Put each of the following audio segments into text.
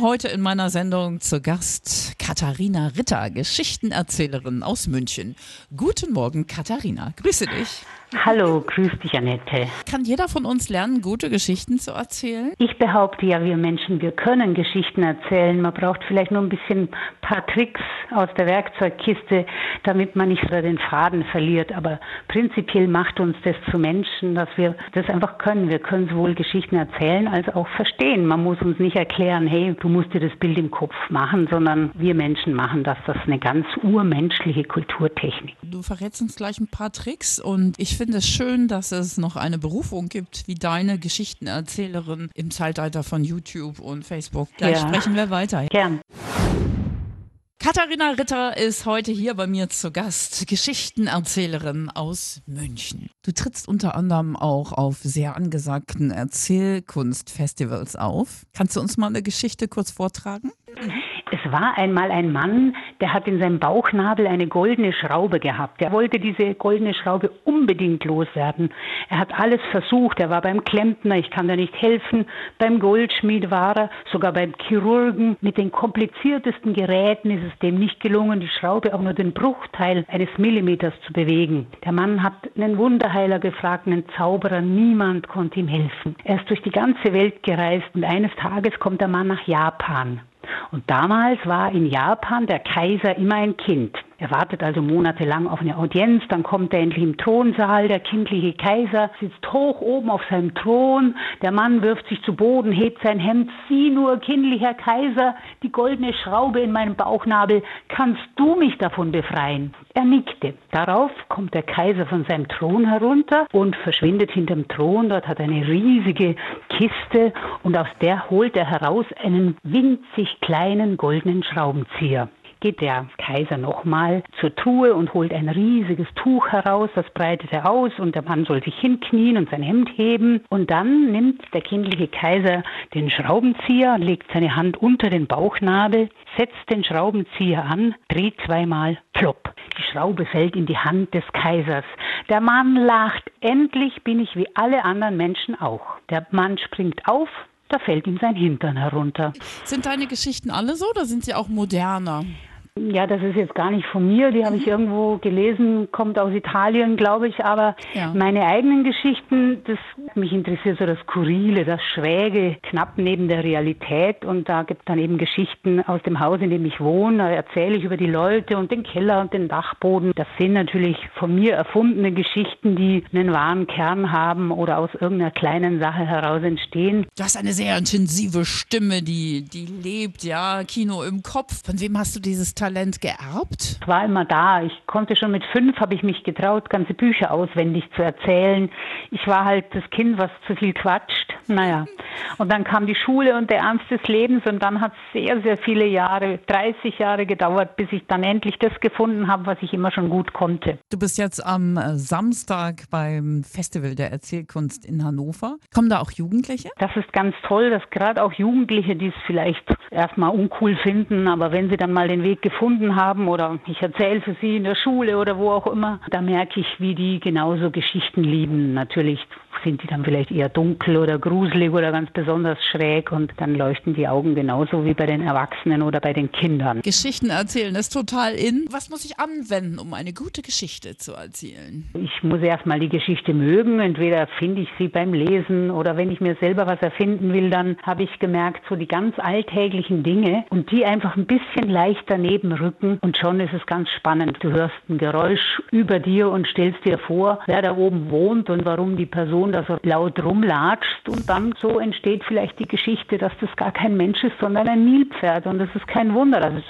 Heute in meiner Sendung zu Gast Katharina Ritter, Geschichtenerzählerin aus München. Guten Morgen, Katharina. Grüße dich. Hallo, grüß dich, Annette. Kann jeder von uns lernen, gute Geschichten zu erzählen? Ich behaupte ja, wir Menschen, wir können Geschichten erzählen. Man braucht vielleicht nur ein bisschen paar Tricks aus der Werkzeugkiste, damit man nicht so den Faden verliert. Aber prinzipiell macht uns das zu Menschen, dass wir das einfach können. Wir können sowohl Geschichten erzählen als auch verstehen. Man muss uns nicht erklären, hey, du musst dir das Bild im Kopf machen, sondern wir Menschen machen das. Das ist eine ganz urmenschliche Kulturtechnik. Du verrätst uns gleich ein paar Tricks und ich finde es schön, dass es noch eine Berufung gibt wie deine Geschichtenerzählerin im Zeitalter von YouTube und Facebook. Gleich ja. sprechen wir weiter. Gern. Katharina Ritter ist heute hier bei mir zu Gast, Geschichtenerzählerin aus München. Du trittst unter anderem auch auf sehr angesagten Erzählkunstfestivals auf. Kannst du uns mal eine Geschichte kurz vortragen? Es war einmal ein Mann, der hat in seinem Bauchnabel eine goldene Schraube gehabt. Er wollte diese goldene Schraube unbedingt loswerden. Er hat alles versucht. Er war beim Klempner, ich kann da nicht helfen. Beim Goldschmied war er, sogar beim Chirurgen. Mit den kompliziertesten Geräten ist es dem nicht gelungen, die Schraube auch nur den Bruchteil eines Millimeters zu bewegen. Der Mann hat einen Wunderheiler gefragt, einen Zauberer. Niemand konnte ihm helfen. Er ist durch die ganze Welt gereist und eines Tages kommt der Mann nach Japan. Und damals war in Japan der Kaiser immer ein Kind. Er wartet also monatelang auf eine Audienz, dann kommt er endlich im Thronsaal, der kindliche Kaiser sitzt hoch oben auf seinem Thron, der Mann wirft sich zu Boden, hebt sein Hemd, sieh nur, kindlicher Kaiser, die goldene Schraube in meinem Bauchnabel, kannst du mich davon befreien? Er nickte. Darauf kommt der Kaiser von seinem Thron herunter und verschwindet hinterm Thron, dort hat er eine riesige Kiste und aus der holt er heraus einen winzig kleinen goldenen Schraubenzieher geht der Kaiser nochmal zur Truhe und holt ein riesiges Tuch heraus, das breitet er aus und der Mann soll sich hinknien und sein Hemd heben. Und dann nimmt der kindliche Kaiser den Schraubenzieher, legt seine Hand unter den Bauchnabel, setzt den Schraubenzieher an, dreht zweimal, plopp. Die Schraube fällt in die Hand des Kaisers. Der Mann lacht, endlich bin ich wie alle anderen Menschen auch. Der Mann springt auf, da fällt ihm sein Hintern herunter. Sind deine Geschichten alle so oder sind sie auch moderner? Ja, das ist jetzt gar nicht von mir, die habe ich mhm. irgendwo gelesen, kommt aus Italien, glaube ich, aber ja. meine eigenen Geschichten, das mich interessiert so das Skurrile, das Schräge, knapp neben der Realität und da gibt es dann eben Geschichten aus dem Haus, in dem ich wohne, da erzähle ich über die Leute und den Keller und den Dachboden. Das sind natürlich von mir erfundene Geschichten, die einen wahren Kern haben oder aus irgendeiner kleinen Sache heraus entstehen. Du hast eine sehr intensive Stimme, die, die lebt, ja, Kino im Kopf. Von wem hast du dieses Talent? Talent geerbt? War immer da. Ich konnte schon mit fünf, habe ich mich getraut, ganze Bücher auswendig zu erzählen. Ich war halt das Kind, was zu viel quatscht. Naja. Und dann kam die Schule und der Ernst des Lebens und dann hat es sehr, sehr viele Jahre, 30 Jahre gedauert, bis ich dann endlich das gefunden habe, was ich immer schon gut konnte. Du bist jetzt am äh, Samstag beim Festival der Erzählkunst in Hannover. Kommen da auch Jugendliche? Das ist ganz toll, dass gerade auch Jugendliche, die es vielleicht erstmal uncool finden, aber wenn sie dann mal den Weg gefunden haben oder ich erzähle für sie in der Schule oder wo auch immer, da merke ich, wie die genauso Geschichten lieben. Natürlich sind die dann vielleicht eher dunkel oder gruselig oder ganz besonders schräg und dann leuchten die Augen genauso wie bei den Erwachsenen oder bei den Kindern. Geschichten erzählen ist total in. Was muss ich anwenden, um eine gute Geschichte zu erzählen? Ich muss erstmal die Geschichte mögen. Entweder finde ich sie beim Lesen oder wenn ich mir selber was erfinden will, dann habe ich gemerkt, so die ganz alltäglichen Dinge und die einfach ein bisschen leicht daneben rücken und schon ist es ganz spannend. Du hörst ein Geräusch über dir und stellst dir vor, wer da oben wohnt und warum die Person da so laut rumlatscht und dann so entsteht vielleicht die Geschichte, dass das gar kein Mensch ist, sondern ein Nilpferd und das ist kein Wunder, dass es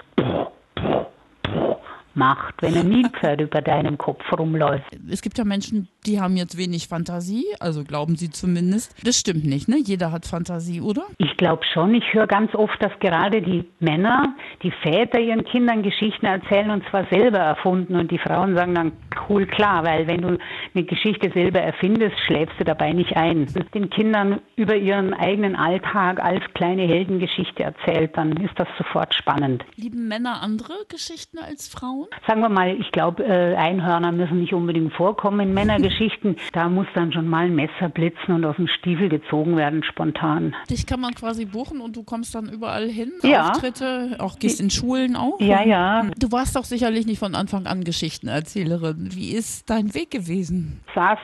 macht, wenn ein Nilpferd über deinem Kopf rumläuft. Es gibt ja Menschen, die haben jetzt wenig Fantasie, also glauben sie zumindest. Das stimmt nicht, ne? Jeder hat Fantasie, oder? Ich glaube schon. Ich höre ganz oft, dass gerade die Männer, die Väter ihren Kindern Geschichten erzählen und zwar selber erfunden und die Frauen sagen dann, cool, klar, weil wenn du eine Geschichte selber erfindest, schläfst du dabei nicht ein. Den Kindern über ihren eigenen Alltag als kleine Heldengeschichte erzählt, dann ist das sofort spannend. Lieben Männer andere Geschichten als Frauen? Sagen wir mal, ich glaube, äh, Einhörner müssen nicht unbedingt vorkommen in Männergeschichten. Geschichten, da muss dann schon mal ein Messer blitzen und aus dem Stiefel gezogen werden, spontan. Dich kann man quasi buchen und du kommst dann überall hin, Ja. Auftritte, auch gehst in Schulen auch. Ja, ja. Du warst doch sicherlich nicht von Anfang an Geschichtenerzählerin. Wie ist dein Weg gewesen? Saß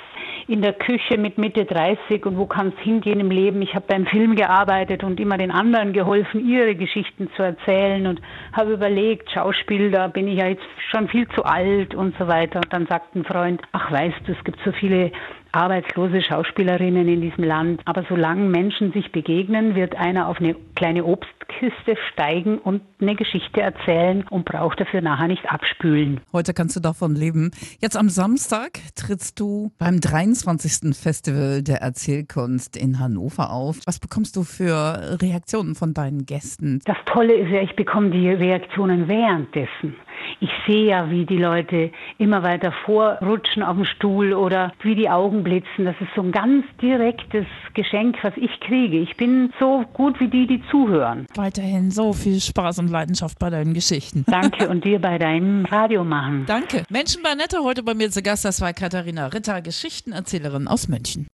in der Küche mit Mitte 30 und wo kann es hingehen im Leben? Ich habe beim Film gearbeitet und immer den anderen geholfen, ihre Geschichten zu erzählen und habe überlegt, Schauspiel, da bin ich ja jetzt schon viel zu alt und so weiter. Und dann sagt ein Freund, ach weißt du, es gibt so viele arbeitslose Schauspielerinnen in diesem Land. Aber solange Menschen sich begegnen, wird einer auf eine kleine Obstkiste steigen und eine Geschichte erzählen und braucht dafür nachher nicht abspülen. Heute kannst du davon leben. Jetzt am Samstag trittst du beim 23. Festival der Erzählkunst in Hannover auf. Was bekommst du für Reaktionen von deinen Gästen? Das Tolle ist ja, ich bekomme die Reaktionen währenddessen. Ich sehe ja, wie die Leute immer weiter vorrutschen auf dem Stuhl oder wie die Augen blitzen. Das ist so ein ganz direktes Geschenk, was ich kriege. Ich bin so gut wie die, die zuhören. Weiterhin so viel Spaß und Leidenschaft bei deinen Geschichten. Danke und dir bei deinem Radio machen. Danke. Menschen bei Nette heute bei mir zu Gast. Das war Katharina Ritter, Geschichtenerzählerin aus München.